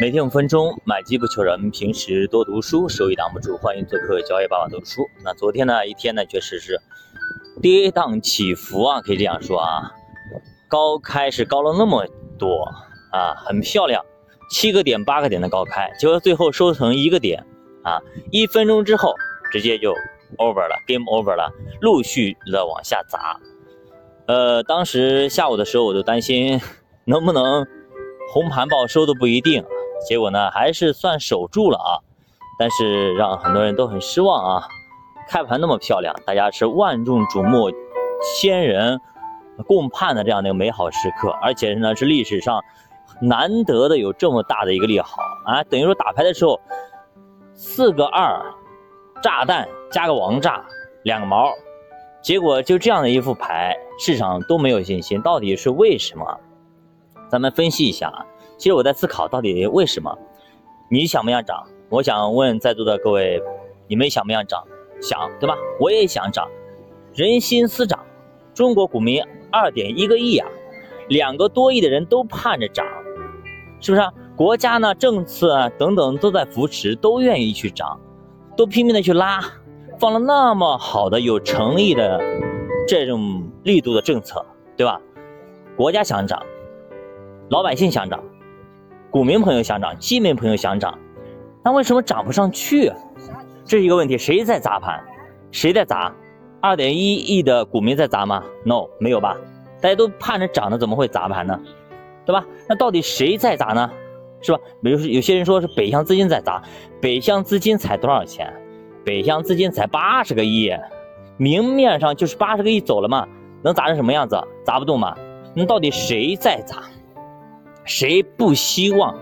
每天五分钟，买基不求人。平时多读书，收益挡不住。欢迎做客交易爸爸读书。那昨天呢，一天呢，确实是跌宕起伏啊，可以这样说啊。高开是高了那么多啊，很漂亮，七个点、八个点的高开，结果最后收成一个点啊，一分钟之后直接就 over 了，game over 了，陆续的往下砸。呃，当时下午的时候我就担心能不能红盘报收都不一定。结果呢，还是算守住了啊，但是让很多人都很失望啊。开盘那么漂亮，大家是万众瞩目、千人共盼的这样的一个美好时刻，而且呢是历史上难得的有这么大的一个利好啊。等于说打牌的时候，四个二，炸弹加个王炸，两个毛，结果就这样的一副牌，市场都没有信心，到底是为什么？咱们分析一下啊。其实我在思考，到底为什么？你想不想涨？我想问在座的各位，你们想不想涨？想，对吧？我也想涨。人心思涨，中国股民二点一个亿啊，两个多亿的人都盼着涨，是不是？国家呢，政策等等都在扶持，都愿意去涨，都拼命的去拉，放了那么好的有诚意的这种力度的政策，对吧？国家想涨，老百姓想涨。股民朋友想涨，基民朋友想涨，那为什么涨不上去？这是一个问题。谁在砸盘？谁在砸？二点一亿的股民在砸吗？No，没有吧？大家都盼着涨的，怎么会砸盘呢？对吧？那到底谁在砸呢？是吧？比如说有些人说是北向资金在砸，北向资金才多少钱？北向资金才八十个亿，明面上就是八十个亿走了嘛，能砸成什么样子？砸不动嘛？那到底谁在砸？谁不希望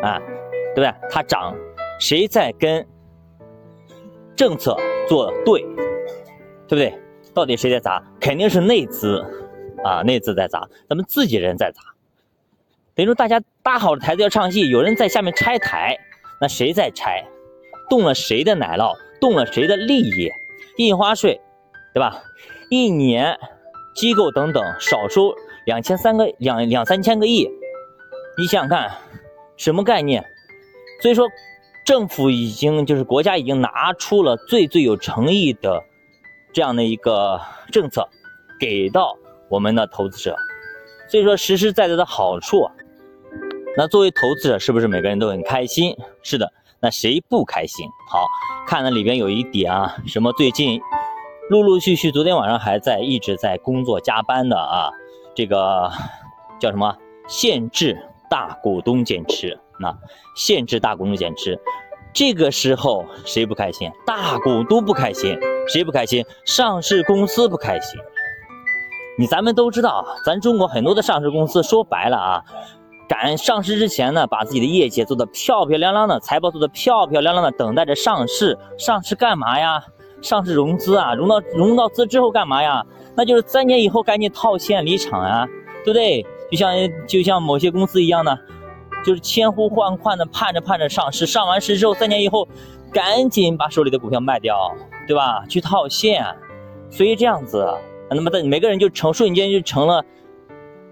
啊？对不对？它涨，谁在跟政策作对？对不对？到底谁在砸？肯定是内资啊，内资在砸，咱们自己人在砸。等于说大家搭好了台子要唱戏，有人在下面拆台，那谁在拆？动了谁的奶酪？动了谁的利益？印花税，对吧？一年机构等等少收两千三个两两三千个亿。你想想看，什么概念？所以说，政府已经就是国家已经拿出了最最有诚意的这样的一个政策，给到我们的投资者。所以说，实实在在的好处，那作为投资者，是不是每个人都很开心？是的，那谁不开心？好看了里边有一点啊，什么最近陆陆续续，昨天晚上还在一直在工作加班的啊，这个叫什么限制？大股东减持，那限制大股东减持，这个时候谁不开心？大股东不开心，谁不开心？上市公司不开心。你咱们都知道，咱中国很多的上市公司，说白了啊，赶上市之前呢，把自己的业绩做得漂漂亮亮的，财报做得漂漂亮亮的，等待着上市。上市干嘛呀？上市融资啊，融到融到资之后干嘛呀？那就是三年以后赶紧套现离场啊，对不对？就像就像某些公司一样的，就是千呼万唤的盼着盼着上市，上完市之后三年以后，赶紧把手里的股票卖掉，对吧？去套现，所以这样子，那么在每个人就成瞬间就成了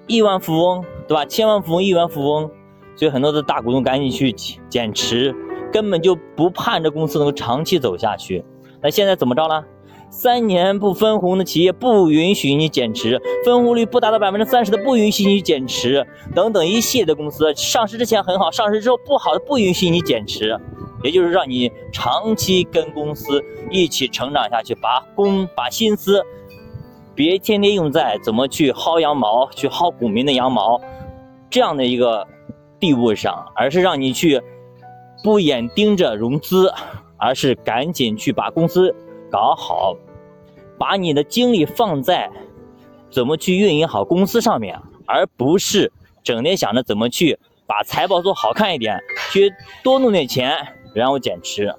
亿万富翁，对吧？千万富翁、亿万富翁，所以很多的大股东赶紧去减持，根本就不盼着公司能够长期走下去。那现在怎么着了？三年不分红的企业不允许你减持，分红率不达到百分之三十的不允许你减持，等等一系列的公司上市之前很好，上市之后不好的不允许你减持，也就是让你长期跟公司一起成长下去，把工把心思别天天用在怎么去薅羊毛、去薅股民的羊毛这样的一个地步上，而是让你去不眼盯着融资，而是赶紧去把公司。搞好，把你的精力放在怎么去运营好公司上面，而不是整天想着怎么去把财报做好看一点，去多弄点钱，然后减持。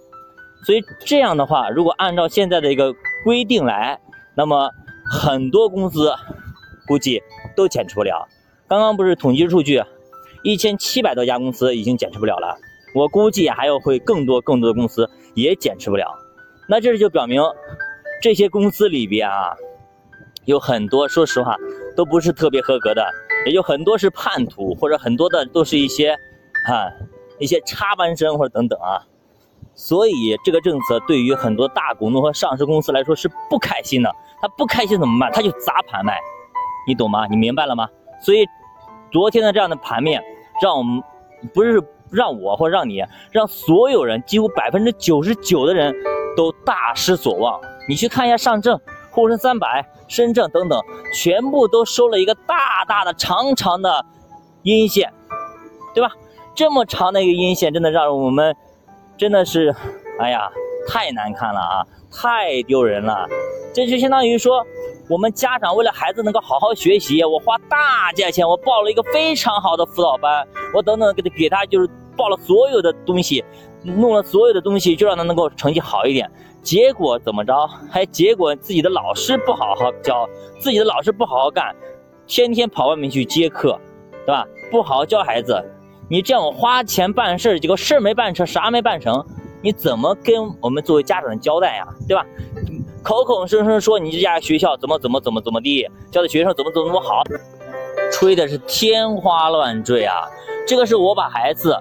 所以这样的话，如果按照现在的一个规定来，那么很多公司估计都减持不了。刚刚不是统计数据，一千七百多家公司已经减持不了了，我估计还有会更多更多的公司也减持不了。那这就表明，这些公司里边啊，有很多说实话都不是特别合格的，也有很多是叛徒，或者很多的都是一些，啊，一些插班生或者等等啊。所以这个政策对于很多大股东和上市公司来说是不开心的。他不开心怎么办？他就砸盘卖，你懂吗？你明白了吗？所以昨天的这样的盘面，让我们不是让我或让你，让所有人几乎百分之九十九的人大失所望。你去看一下上证、沪深三百、深证等等，全部都收了一个大大的、长长的阴线，对吧？这么长的一个阴线，真的让我们。真的是，哎呀，太难看了啊，太丢人了。这就相当于说，我们家长为了孩子能够好好学习，我花大价钱，我报了一个非常好的辅导班，我等等给他给他就是报了所有的东西，弄了所有的东西，就让他能够成绩好一点。结果怎么着？还结果自己的老师不好好教，自己的老师不好好干，天天跑外面去接课，对吧？不好好教孩子。你这样我花钱办事结果事儿没办成，啥没办成，你怎么跟我们作为家长交代呀？对吧？口口声声说你这家学校怎么怎么怎么怎么地，教的学生怎么怎么怎么好，吹的是天花乱坠啊！这个是我把孩子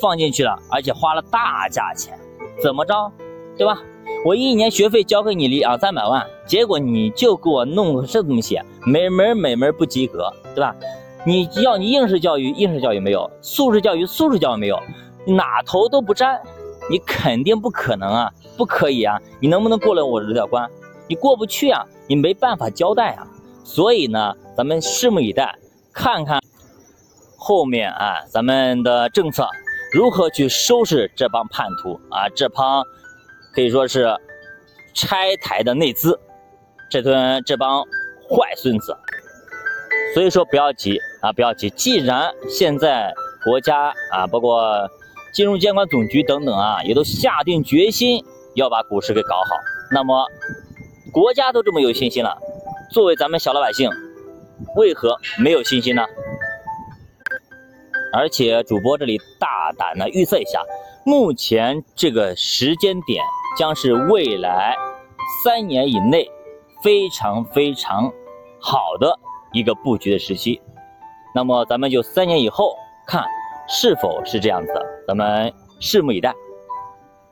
放进去了，而且花了大价钱，怎么着？对吧？我一年学费交给你两三百万，结果你就给我弄个这东西，每门每门不及格，对吧？你要你应试教育，应试教育没有；素质教育，素质教育没有，哪头都不沾，你肯定不可能啊，不可以啊！你能不能过了我这道关？你过不去啊，你没办法交代啊。所以呢，咱们拭目以待，看看后面啊，咱们的政策如何去收拾这帮叛徒啊，这帮可以说是拆台的内资，这尊这帮坏孙子。所以说不要急啊，不要急。既然现在国家啊，包括金融监管总局等等啊，也都下定决心要把股市给搞好，那么国家都这么有信心了，作为咱们小老百姓，为何没有信心呢？而且主播这里大胆的预测一下，目前这个时间点将是未来三年以内非常非常好的。一个布局的时期，那么咱们就三年以后看是否是这样子，咱们拭目以待。